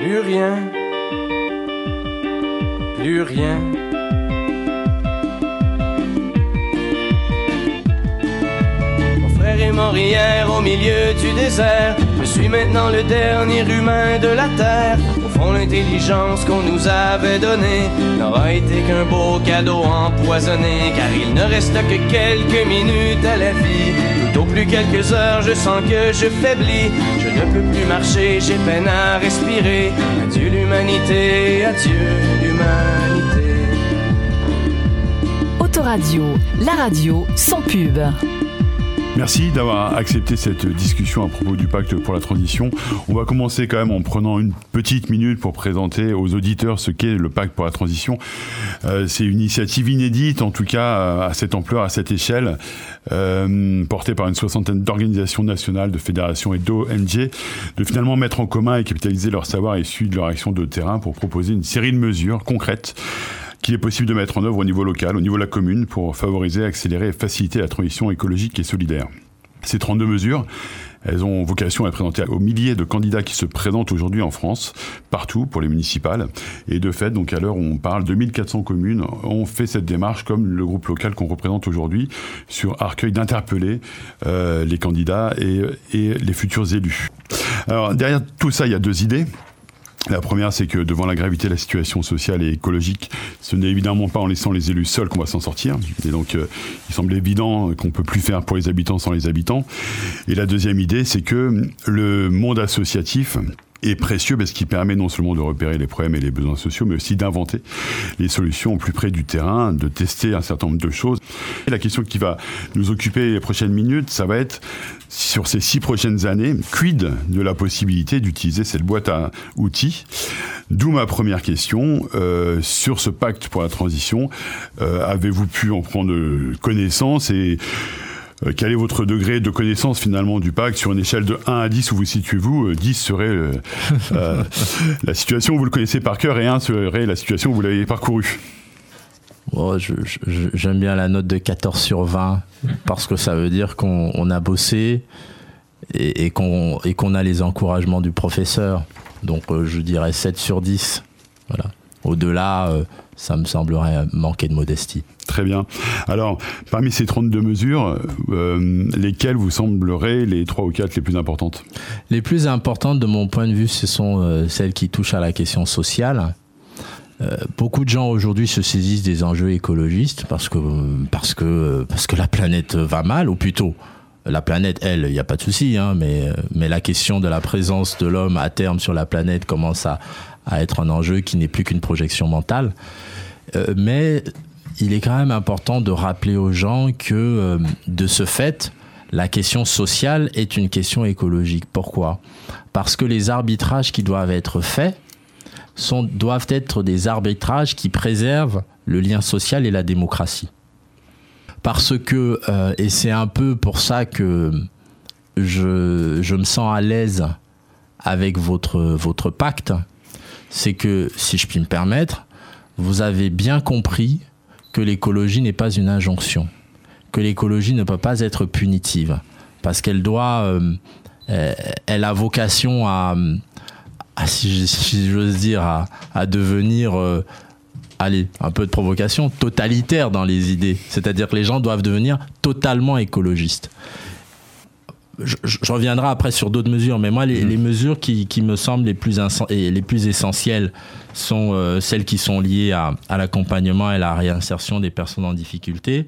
Plus rien, plus rien. Mon frère est mort hier au milieu du désert. Je suis maintenant le dernier humain de la terre. Au fond, l'intelligence qu'on nous avait donnée n'aura été qu'un beau cadeau empoisonné. Car il ne reste que quelques minutes à la vie. Tout au plus quelques heures, je sens que je faiblis. Je ne peux plus marcher, j'ai peine à respirer. Adieu l'humanité, adieu l'humanité. Autoradio, la radio sans pub. Merci d'avoir accepté cette discussion à propos du pacte pour la transition. On va commencer quand même en prenant une petite minute pour présenter aux auditeurs ce qu'est le pacte pour la transition. Euh, c'est une initiative inédite, en tout cas à cette ampleur, à cette échelle, euh, portée par une soixantaine d'organisations nationales, de fédérations et d'ONG, de finalement mettre en commun et capitaliser leur savoir issu de leur action de terrain pour proposer une série de mesures concrètes qu'il est possible de mettre en œuvre au niveau local, au niveau de la commune, pour favoriser, accélérer et faciliter la transition écologique et solidaire. Ces 32 mesures, elles ont vocation à être présentées aux milliers de candidats qui se présentent aujourd'hui en France, partout pour les municipales. Et de fait, donc à l'heure où on parle, 2400 communes ont fait cette démarche, comme le groupe local qu'on représente aujourd'hui, sur Arcueil d'interpeller euh, les candidats et, et les futurs élus. Alors derrière tout ça, il y a deux idées. La première, c'est que devant la gravité de la situation sociale et écologique, ce n'est évidemment pas en laissant les élus seuls qu'on va s'en sortir. Et donc, euh, il semble évident qu'on peut plus faire pour les habitants sans les habitants. Et la deuxième idée, c'est que le monde associatif est précieux parce qu'il permet non seulement de repérer les problèmes et les besoins sociaux, mais aussi d'inventer les solutions au plus près du terrain, de tester un certain nombre de choses. Et la question qui va nous occuper les prochaines minutes, ça va être sur ces six prochaines années, quid de la possibilité d'utiliser cette boîte à outils? D'où ma première question euh, sur ce pacte pour la transition. Euh, Avez-vous pu en prendre connaissance et euh, quel est votre degré de connaissance finalement du pacte? Sur une échelle de 1 à 10 où vous situez-vous 10 serait euh, la situation où vous le connaissez par cœur et 1 serait la situation où vous l'avez parcouru? J'aime bien la note de 14 sur 20 parce que ça veut dire qu'on a bossé et, et qu'on a les encouragements du professeur. Donc je dirais 7 sur 10. Voilà. Au-delà, ça me semblerait manquer de modestie. Très bien. Alors, parmi ces 32 mesures, euh, lesquelles vous sembleraient les 3 ou 4 les plus importantes? Les plus importantes, de mon point de vue, ce sont euh, celles qui touchent à la question sociale. Euh, beaucoup de gens aujourd'hui se saisissent des enjeux écologistes parce que, parce, que, parce que la planète va mal, ou plutôt, la planète, elle, il n'y a pas de souci, hein, mais, mais la question de la présence de l'homme à terme sur la planète commence à, à être un enjeu qui n'est plus qu'une projection mentale. Euh, mais il est quand même important de rappeler aux gens que euh, de ce fait, la question sociale est une question écologique. Pourquoi? Parce que les arbitrages qui doivent être faits sont, doivent être des arbitrages qui préservent le lien social et la démocratie. Parce que, euh, et c'est un peu pour ça que je, je me sens à l'aise avec votre, votre pacte, c'est que, si je puis me permettre, vous avez bien compris que l'écologie n'est pas une injonction, que l'écologie ne peut pas être punitive, parce qu'elle doit, euh, elle a vocation à, si j'ose dire, à, devenir, euh, allez, un peu de provocation, totalitaire dans les idées. C'est-à-dire que les gens doivent devenir totalement écologistes je, reviendrai après sur d'autres mesures, mais moi, les, mm. mesures qui, me semblent les plus, et les plus essentielles sont euh, celles qui sont liées à, l'accompagnement et la réinsertion des personnes en difficulté,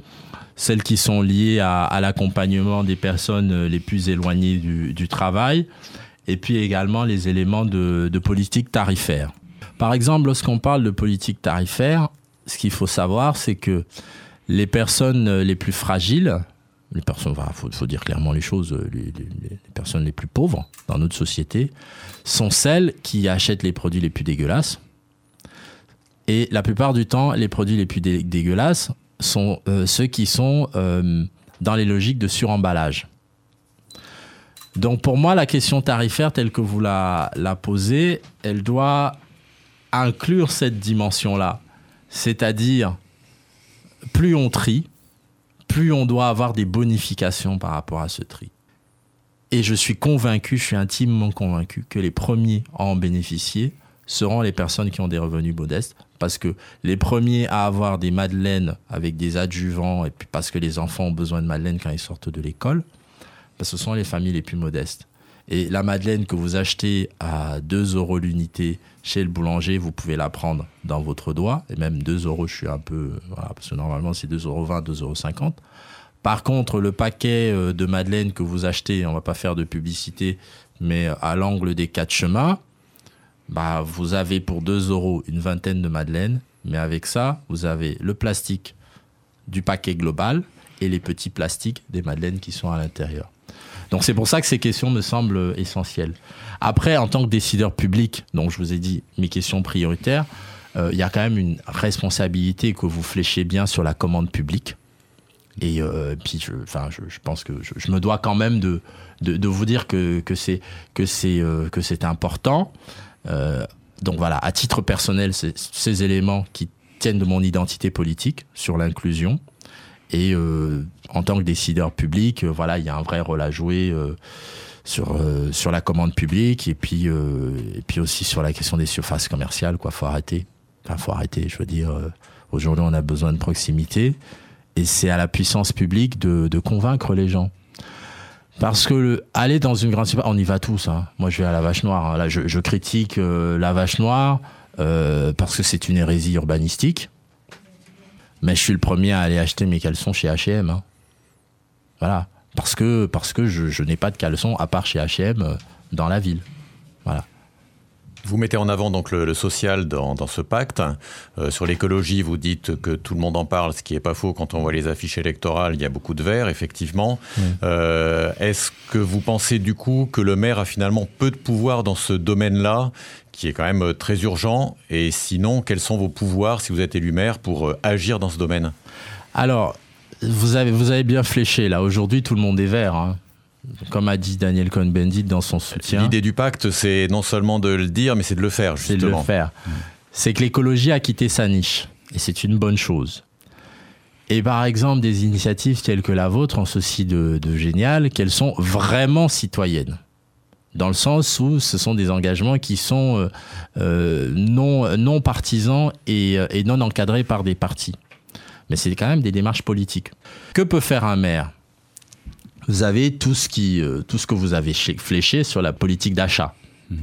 celles qui sont liées à, l'accompagnement des personnes euh, les plus éloignées du, travail, et puis également les éléments de, politique tarifaire. Par exemple, lorsqu'on parle de politique tarifaire, ce qu'il faut savoir, c'est que les personnes les plus fragiles, les personnes, il faut, dire clairement les choses, les, personnes les plus pauvres dans notre société sont celles qui achètent les produits les plus dégueulasses. Et la plupart du temps, les produits les plus dégueulasses sont euh, ceux qui sont euh, dans les logiques de suremballage. Donc pour moi, la question tarifaire telle que vous la, posez, elle doit inclure cette dimension-là. C'est-à-dire, plus on trie, plus on doit avoir des bonifications par rapport à ce tri. Et je suis convaincu, je suis intimement convaincu que les premiers à en bénéficier seront les personnes qui ont des revenus modestes. Parce que les premiers à avoir des madeleines avec des adjuvants, et puis parce que les enfants ont besoin de madeleines quand ils sortent de l'école, ben, ce sont les familles les plus modestes. Et la madeleine que vous achetez à 2 euros l'unité chez le boulanger, vous pouvez la prendre dans votre doigt. Et même 2 euros, je suis un peu. Parce que normalement, c'est 2,20 euros, 2,50 euros. Par contre, le paquet euh, de madeleine que vous achetez, on va pas faire de publicité, mais à l'angle des quatre chemins, bah, vous avez pour 2 euros une vingtaine de madeleines. Mais avec ça, vous avez le plastique du paquet global et les petits plastiques des madeleines qui sont à l'intérieur. Donc c'est pour ça que ces questions me semblent essentielles. Après, en tant que décideur public, donc je vous ai dit mes questions prioritaires, euh, il y a quand même une responsabilité que vous fléchez bien sur la commande publique. Et euh, puis, je, enfin, je, pense que je, me dois quand même de, de, vous dire que, que c'est que c'est euh, que c'est important. donc voilà, à titre personnel, ces éléments qui tiennent de mon identité politique sur l'inclusion. Et euh, en tant que décideur public, euh, voilà, il y a un vrai rôle à jouer euh, sur sur la commande publique et puis et puis aussi sur la question des surfaces commerciales. Quoi, faut arrêter. Faut arrêter. Je veux dire, aujourd'hui, on a besoin de proximité et c'est à la puissance publique de, convaincre les gens. Parce que aller dans une grande on y va tous. Hein. Moi, je vais à la Vache Noire. Hein. Là, je critique la Vache Noire parce que c'est une hérésie urbanistique. Mais je suis le premier à aller acheter mes caleçons chez H&M. Voilà. Parce que, parce que je, je n'ai pas de caleçons à part chez H&M dans la ville. Voilà. Vous mettez en avant donc le, social dans, dans, ce pacte. Euh, sur l'écologie, vous dites que tout le monde en parle, ce qui n'est pas faux quand on voit les affiches électorales. Il y a beaucoup de verts, effectivement. Euh, Est-ce que vous pensez du coup que le maire a finalement peu de pouvoir dans ce domaine-là qui est quand même euh, très urgent? Et sinon, quels sont vos pouvoirs, si vous êtes élu maire, pour agir dans ce domaine? Alors, vous avez, vous avez bien fléché. Là, aujourd'hui, tout le monde est vert. Hein. Comme a dit Daniel Cohn-Bendit dans son soutien. L'idée du pacte, c'est non seulement de le dire, mais c'est de le faire, justement. C'est de le faire. C'est que l'écologie a quitté sa niche. Et c'est une bonne chose. Et par exemple, des initiatives telles que la vôtre ont ceci de, de génial qu'elles sont vraiment citoyennes dans le sens où ce sont des engagements qui sont euh, euh, non, non partisans et, euh, et, non encadrés par des partis. Mais c'est quand même des démarches politiques. Que peut faire un maire? Vous avez tout ce, qui, tout ce que vous avez fléché sur la politique d'achat mmh.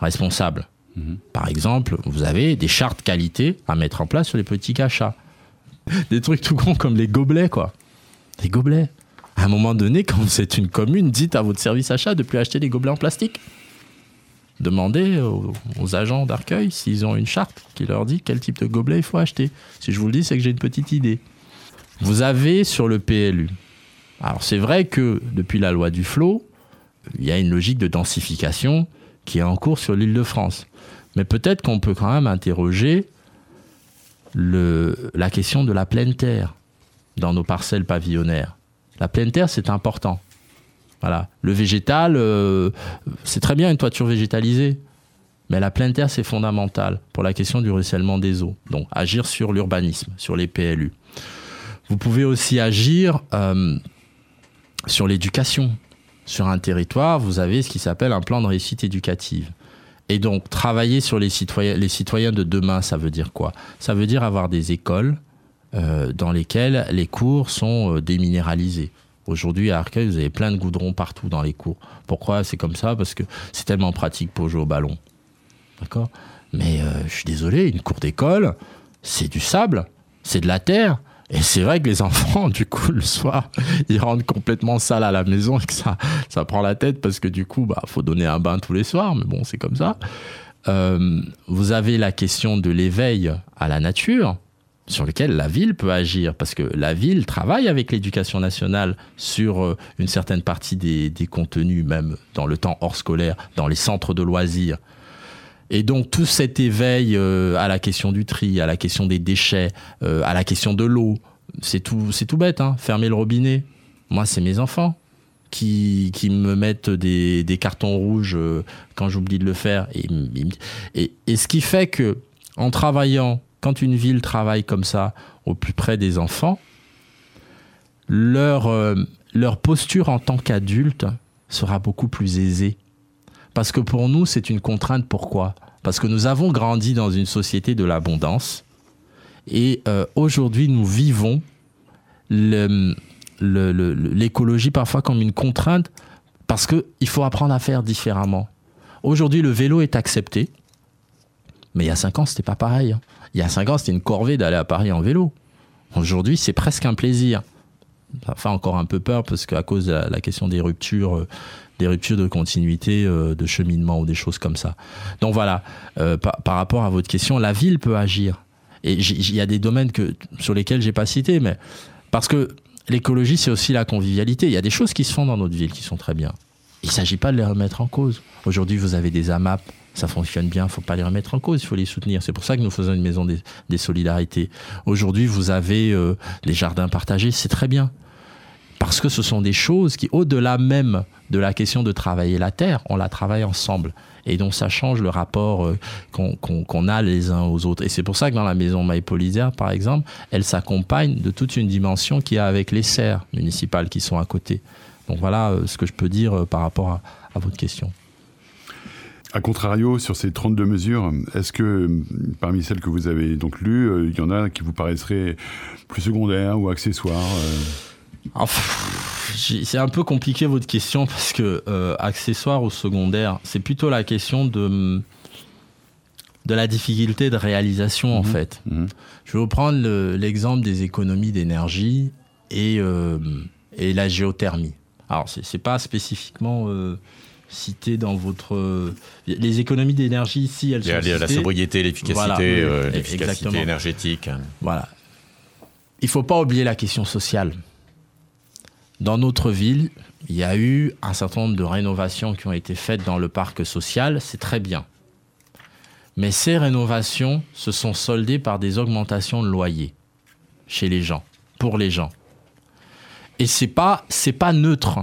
responsable. Mmh. Par exemple, vous avez des chartes qualité à mettre en place sur les politiques achats. Des trucs tout cons comme les gobelets, quoi. Les gobelets à un moment donné, quand vous êtes une commune, dites à votre service achat de plus acheter des gobelets en plastique. Demandez aux, agents d'accueil s'ils ont une charte qui leur dit quel type de gobelet il faut acheter. Si je vous le dis, c'est que j'ai une petite idée. Vous avez sur le PLU. Alors c'est vrai que depuis la loi du flot, il y a une logique de densification qui est en cours sur l'île de France. Mais peut-être qu'on peut quand même interroger la question de la pleine terre dans nos parcelles pavillonnaires. La pleine terre, c'est important. Voilà. Le végétal, euh, c'est très bien une toiture végétalisée. Mais la pleine terre, c'est fondamental pour la question du ruissellement des eaux. Donc, agir sur l'urbanisme, sur les PLU. Vous pouvez aussi agir euh, sur l'éducation. Sur un territoire, vous avez ce qui s'appelle un plan de réussite éducative. Et donc, travailler sur les citoyens, de demain, ça veut dire quoi? Ça veut dire avoir des écoles euh, dans lesquels les cours sont euh, déminéralisés. Aujourd'hui, à Arcueil, vous avez plein de goudrons partout dans les cours. Pourquoi? C'est comme ça Parce que c'est tellement pratique pour jouer au ballon. D'accord? Mais euh, je suis désolé, une cour d'école, c'est du sable, c'est de la terre. Et c'est vrai que les enfants, du coup, le soir, ils rentrent complètement sales à la maison et que ça, prend la tête parce que du coup, bah, faut donner un bain tous les soirs. Mais bon, c'est comme ça. vous avez la question de l'éveil à la nature sur lequel la ville peut agir, parce que la ville travaille avec l'éducation nationale sur euh, une certaine partie des, contenus, même dans le temps hors scolaire, dans les centres de loisirs. Et donc tout cet éveil euh, à la question du tri, à la question des déchets, euh, à la question de l'eau, c'est tout, bête, hein, fermer le robinet. Moi, c'est mes enfants qui, me mettent des, cartons rouges quand j'oublie de le faire. Et, ce qui fait que, en travaillant quand une ville travaille comme ça au plus près des enfants, euh, leur posture en tant qu'adulte sera beaucoup plus aisée. Parce que pour nous, c'est une contrainte. Pourquoi? Parce que nous avons grandi dans une société de l'abondance. Et euh, aujourd'hui, nous vivons l'écologie parfois comme une contrainte parce qu'il faut apprendre à faire différemment. Aujourd'hui, le vélo est accepté. Mais il y a cinq ans, c'était pas pareil. Hein. Il y a cinq ans, c'était une corvée d'aller à Paris en vélo. Aujourd'hui, c'est presque un plaisir. Ça fait encore un peu peur parce qu'à cause de la, question des ruptures, euh, des ruptures de continuité, euh, de cheminement ou des choses comme ça. Donc voilà, euh, par, rapport à votre question, la ville peut agir. Et il y a des domaines que, sur lesquels j'ai pas cité, mais parce que l'écologie, c'est aussi la convivialité. Il y a des choses qui se font dans notre ville qui sont très bien. Il ne s'agit pas de les remettre en cause. Aujourd'hui, vous avez des AMAP, ça fonctionne bien, il ne faut pas les remettre en cause, il faut les soutenir. C'est pour ça que nous faisons une maison des, solidarités. Aujourd'hui, vous avez euh, les jardins partagés, c'est très bien. Parce que ce sont des choses qui, au-delà même de la question de travailler la terre, on la travaille ensemble. Et donc ça change le rapport euh, qu'on a les uns aux autres. Et c'est pour ça que dans la maison Maïpolisaire, par exemple, elle s'accompagne de toute une dimension qui a avec les serres municipales qui sont à côté. Donc voilà euh, ce que je peux dire par rapport à votre question. A contrario, sur ces 32 mesures, est-ce que parmi celles que vous avez donc lues, euh, il y en a qui vous paraisseraient plus secondaires ou accessoires euh? C'est un peu compliqué votre question parce que euh, accessoire ou secondaire, c'est plutôt la question de de la difficulté de réalisation en mhm. fait. Mhm. Je vais vous prendre l'exemple des économies d'énergie et, et la géothermie. Alors c'est pas spécifiquement cité dans votre les économies d'énergie ici elles sont la sobriété l'efficacité euh, l'efficacité énergétique voilà il faut pas oublier la question sociale dans notre ville il y a eu un certain nombre de rénovations qui ont été faites dans le parc social c'est très bien mais ces rénovations se sont soldées par des augmentations de loyers chez les gens pour les gens et c'est pas c'est pas neutre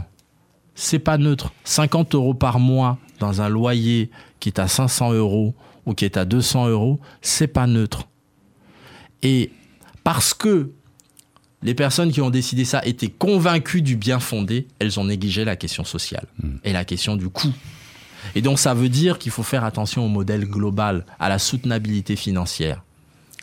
c'est pas neutre. 50 euros par mois dans un loyer qui est à 500 euros ou qui est à 200 euros, c'est pas neutre. Et parce que les personnes qui ont décidé ça étaient convaincues du bien fondé, elles ont négligé la question sociale hmm. et la question du coût. Et donc ça veut dire qu'il faut faire attention au modèle global, à la soutenabilité financière.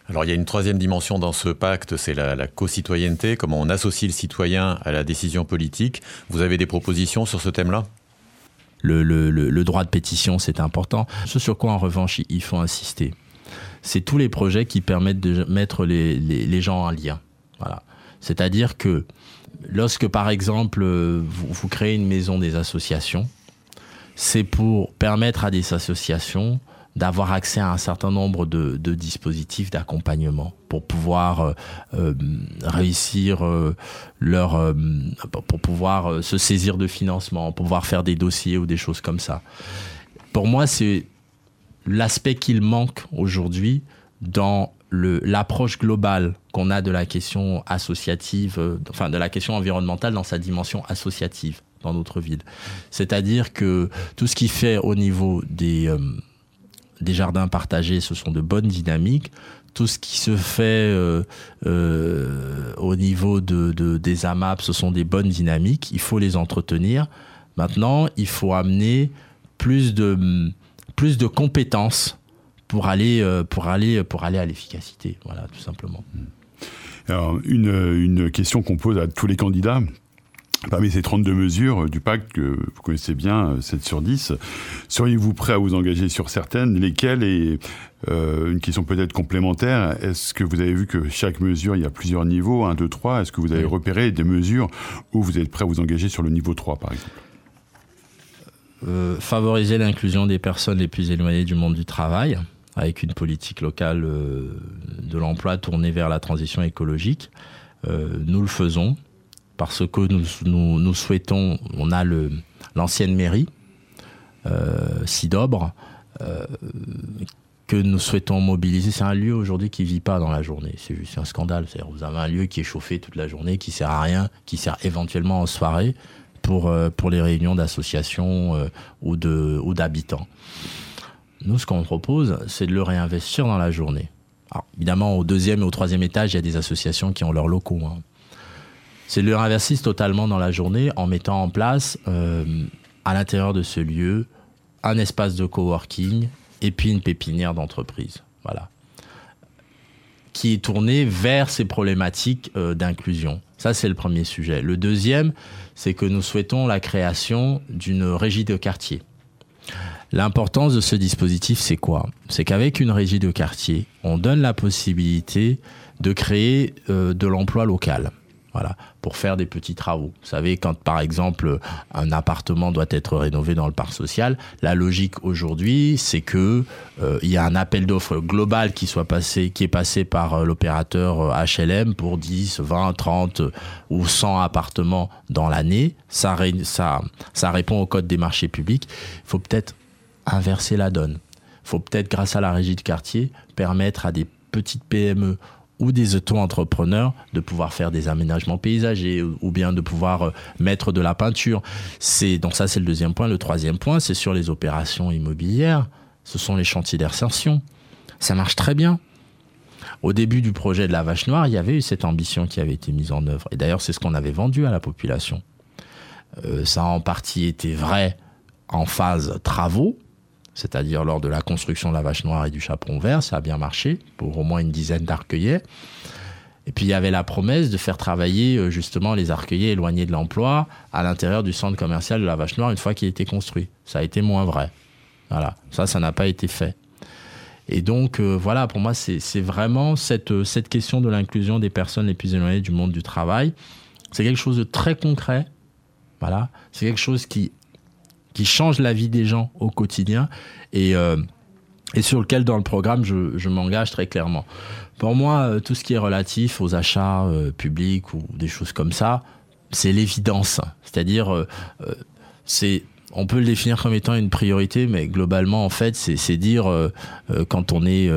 Alors il y a une troisième dimension dans ce pacte, c'est la, co-citoyenneté, comment on associe le citoyen à la décision politique. Vous avez des propositions sur ce thème-là? Le, droit de pétition, c'est important. Ce sur quoi, en revanche, il faut insister, c'est tous les projets qui permettent de mettre les, gens en lien. Voilà. C'est-à-dire que lorsque, par exemple, vous, vous créez une maison des associations, c'est pour permettre à des associations d'avoir accès à un certain nombre de, dispositifs d'accompagnement pour pouvoir euh, euh, réussir euh, leur pour pouvoir se saisir de financement, pour pouvoir faire des dossiers ou des choses comme ça. Pour moi, c'est l'aspect qu'il manque aujourd'hui dans l'approche globale qu'on a de la question associative, enfin de la question environnementale dans sa dimension associative dans notre ville. C'est-à-dire que tout ce qui fait au niveau des des jardins partagés, ce sont de bonnes dynamiques. Tout ce qui se fait euh, euh, au niveau de, des AMAP, ce sont des bonnes dynamiques. Il faut les entretenir. Maintenant, il faut amener plus de, plus de compétences pour aller, euh, pour aller, pour aller à l'efficacité. Voilà, tout simplement. Alors, une, une question qu'on pose à tous les candidats, Parmi ces 32 mesures du pacte que vous connaissez bien, 7 sur 10, seriez-vous prêt à vous engager sur certaines? Lesquelles? Et euh, une question peut-être complémentaire, est-ce que vous avez vu que chaque mesure, il y a plusieurs niveaux, 1, 2, 3 Est-ce que vous avez repéré des mesures où vous êtes prêt à vous engager sur le niveau 3, par exemple? Euh, Favoriser l'inclusion des personnes les plus éloignées du monde du travail, avec une politique locale euh, de l'emploi tournée vers la transition écologique. nous le faisons parce que nous, nous, souhaitons, on a l'ancienne mairie, euh, Sidobre, euh, que nous souhaitons mobiliser. C'est un lieu aujourd'hui qui ne vit pas dans la journée. C'est juste un scandale. Vous avez un lieu qui est chauffé toute la journée, qui sert à rien, qui sert éventuellement en soirée pour, euh, pour les réunions d'associations euh, ou d'habitants. Nous, ce qu'on propose, c'est de le réinvestir dans la journée. Évidemment, au deuxième et au troisième étage, il y a des associations qui ont leurs locaux. Hein c'est le réinversiste totalement dans la journée en mettant en place euh, à l'intérieur de ce lieu un espace de coworking et puis une pépinière d'entreprise. Voilà. Qui est tourné vers ces problématiques euh, d'inclusion. Ça, c'est le premier sujet. Le deuxième, c'est que nous souhaitons la création d'une régie de quartier. L'importance de ce dispositif, c'est quoi? C'est qu'avec une régie de quartier, on donne la possibilité de créer euh, de l'emploi local. Voilà, pour faire des petits travaux. Vous savez, quand par exemple un appartement doit être rénové dans le parc social, la logique aujourd'hui, c'est que euh, il y a un appel d'offres global qui soit passé, qui est passé par euh, l'opérateur HLM pour 10, 20, 30 ou 100 appartements dans l'année. Ça, ça, ça répond au code des marchés publics. Il faut peut-être inverser la donne. Faut peut-être, grâce à la régie de quartier, permettre à des petites PME ou des auto-entrepreneurs de pouvoir faire des aménagements paysagers ou bien de pouvoir euh, mettre de la peinture. C'est donc ça c'est le deuxième point. Le troisième point, c'est sur les opérations immobilières. Ce sont les chantiers d'insertion. Ça marche très bien. Au début du projet de la Vache Noire, il y avait eu cette ambition qui avait été mise en œuvre. Et d'ailleurs, c'est ce qu'on avait vendu à la population. Euh, ça a en partie été vrai en phase travaux, c'est-à-dire lors de la construction de la vache noire et du chaperon vert, ça a bien marché pour au moins une dizaine d'arcueillers. Et puis il y avait la promesse de faire travailler euh, justement les arcueillers éloignés de l'emploi à l'intérieur du centre commercial de la Vache Noire une fois qu'il était construit. Ça a été moins vrai. Voilà, ça, ça n'a pas été fait. Et donc euh, voilà, pour moi, c'est vraiment cette, euh, cette question de l'inclusion des personnes les plus éloignées du monde du travail. C'est quelque chose de très concret. Voilà, c'est quelque chose qui qui change la vie des gens au quotidien et, euh, et sur lequel dans le programme je, m'engage très clairement. Pour moi, euh, tout ce qui est relatif aux achats euh, publics ou des choses comme ça, c'est l'évidence. C'est-à-dire, c'est on peut le définir comme étant une priorité, mais globalement, en fait, c'est dire quand on est,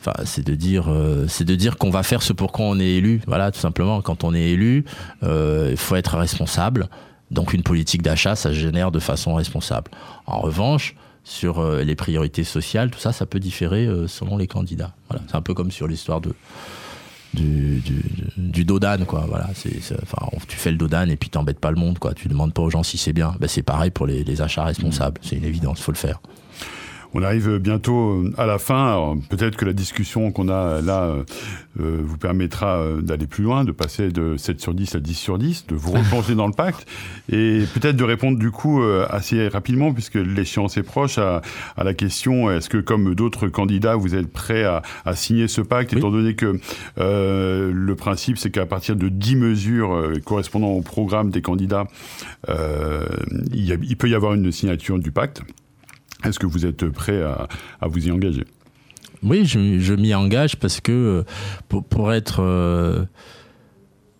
enfin, c'est de dire, c'est de dire qu'on va faire ce pour quoi on est élu. Voilà, tout simplement. Quand on est élu, il faut être responsable. Donc une politique d'achat, ça se génère de façon responsable. En revanche, sur euh, les priorités sociales, tout ça, ça peut différer euh, selon les candidats. Voilà. C'est un peu comme sur l'histoire de, du, du, du, Dodan, quoi. Voilà, c'est, enfin, tu fais le Dodan et puis t'embêtes pas le monde, quoi. Tu demandes pas aux gens si c'est bien. Ben, c'est pareil pour les, les achats responsables. C'est une évidence, faut le faire. On arrive bientôt à la fin. Peut-être que la discussion qu'on a là euh, euh, vous permettra euh, d'aller plus loin, de passer de 7 sur 10 à 10 sur 10, de vous replonger dans le pacte et peut-être de répondre du coup assez rapidement, puisque l'échéance est proche, à, à la question est-ce que comme d'autres candidats, vous êtes prêts à, à signer ce pacte, étant donné que euh, le principe c'est qu'à partir de 10 mesures correspondant au programme des candidats, il, y a, il peut y avoir une signature du pacte. Est-ce que vous êtes prêt à, vous y engager? Oui, je, m'y engage parce que euh, pour, pour être... Euh,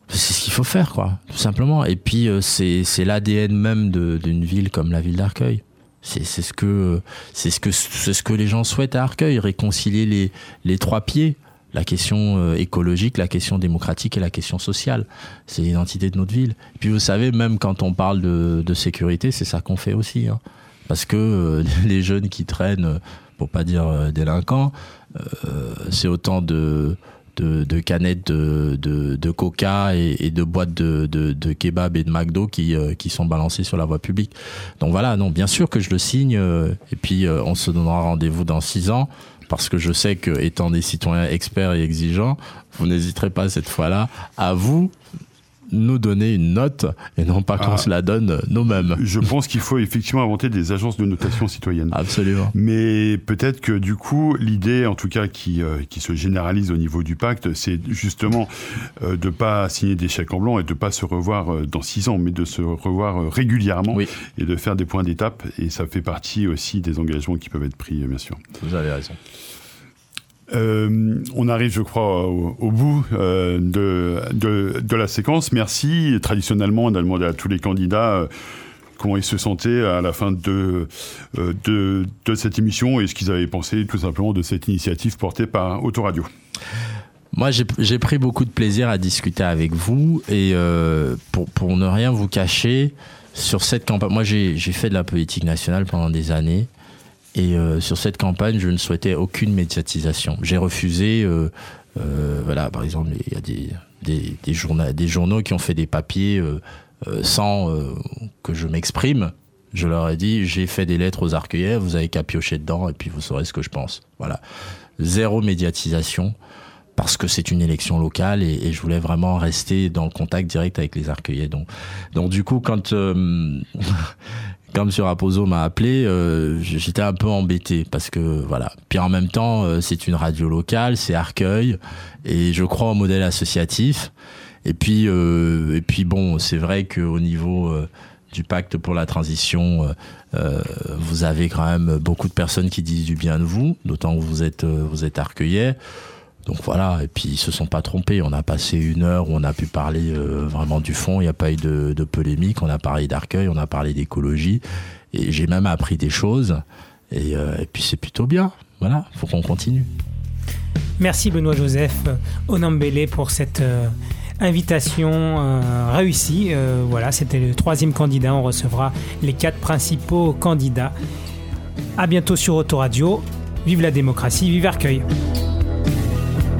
c'est ce qu'il faut faire, quoi, tout simplement. Et puis, euh, c'est l'ADN même d'une ville comme la ville d'Arcueil. C'est ce que c'est ce que c'est ce que les gens souhaitent à Arcueil, réconcilier les les trois pieds, la question écologique, la question démocratique et la question sociale. C'est l'identité de notre ville. Et puis vous savez, même quand on parle de, de sécurité, c'est ça qu'on fait aussi. Hein parce que euh, les jeunes qui traînent, pour pas dire euh, délinquants, euh, c'est autant de, de, canettes de, de, coca et, de boîtes de, de, kebab et de McDo qui, qui sont balancées sur la voie publique. Donc voilà, non, bien sûr que je le signe, et puis on se donnera rendez-vous dans six ans, parce que je sais que, étant des citoyens experts et exigeants, vous n'hésiterez pas cette fois-là à vous nous donner une note et non pas qu'on ah. se la donne nous-mêmes. Je pense qu'il faut effectivement inventer des agences de notation citoyenne. Absolument. Mais peut-être que du coup, l'idée, en tout cas, qui, euh, qui se généralise au niveau du pacte, c'est justement euh, de ne pas signer des chèques en blanc et de ne pas se revoir euh, dans six ans, mais de se revoir régulièrement et de faire des points d'étape. Et ça fait partie aussi des engagements qui peuvent être pris, bien sûr. Vous avez raison. Euh, on arrive, je crois, au, bout euh, de, de, la séquence. Merci. Traditionnellement, on a demandé à tous les candidats euh, comment ils se sentaient à la fin de, de, cette émission et ce qu'ils avaient pensé tout simplement de cette initiative portée par Autoradio. Moi, j'ai pris beaucoup de plaisir à discuter avec vous et pour, pour ne rien vous cacher, sur cette campagne, moi j'ai fait de la politique nationale pendant des années. Et euh, sur cette campagne, je ne souhaitais aucune médiatisation. J'ai refusé, euh, euh, voilà, par exemple, il y a des, des, des, des, journaux qui ont fait des papiers sans que je m'exprime. Je leur ai dit, j'ai fait des lettres aux arcueillers, vous avez qu'à piocher dedans et puis vous saurez ce que je pense. Voilà. Zéro médiatisation parce que c'est une élection locale et, je voulais vraiment rester dans le contact direct avec les arcueillers. Donc, donc du coup, quand euh, quand M. Raposo m'a appelé, euh, j'étais un peu embêté parce que voilà. Puis en même temps, euh, c'est une radio locale, c'est Arcueil, et je crois au modèle associatif. Et puis, euh, bon, c'est vrai qu'au niveau du pacte pour la transition, vous avez quand même beaucoup de personnes qui disent du bien de vous, d'autant que vous êtes vous. Donc voilà, et puis ils se sont pas trompés. On a passé une heure où on a pu parler euh, vraiment du fond. Il n'y a pas eu de, polémique. On a parlé d'arcueil, on a parlé d'écologie, et j'ai même appris des choses. Et, euh, puis c'est plutôt bien. Voilà, faut qu'on continue. Merci Benoît Joseph Onambélé pour cette euh, invitation réussie. voilà, c'était le troisième candidat. On recevra les quatre principaux candidats. À bientôt sur Autoradio. Vive la démocratie, vive Arcueil.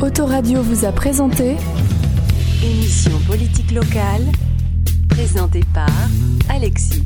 Autoradio vous a présenté Émission politique locale, présentée par Alexis.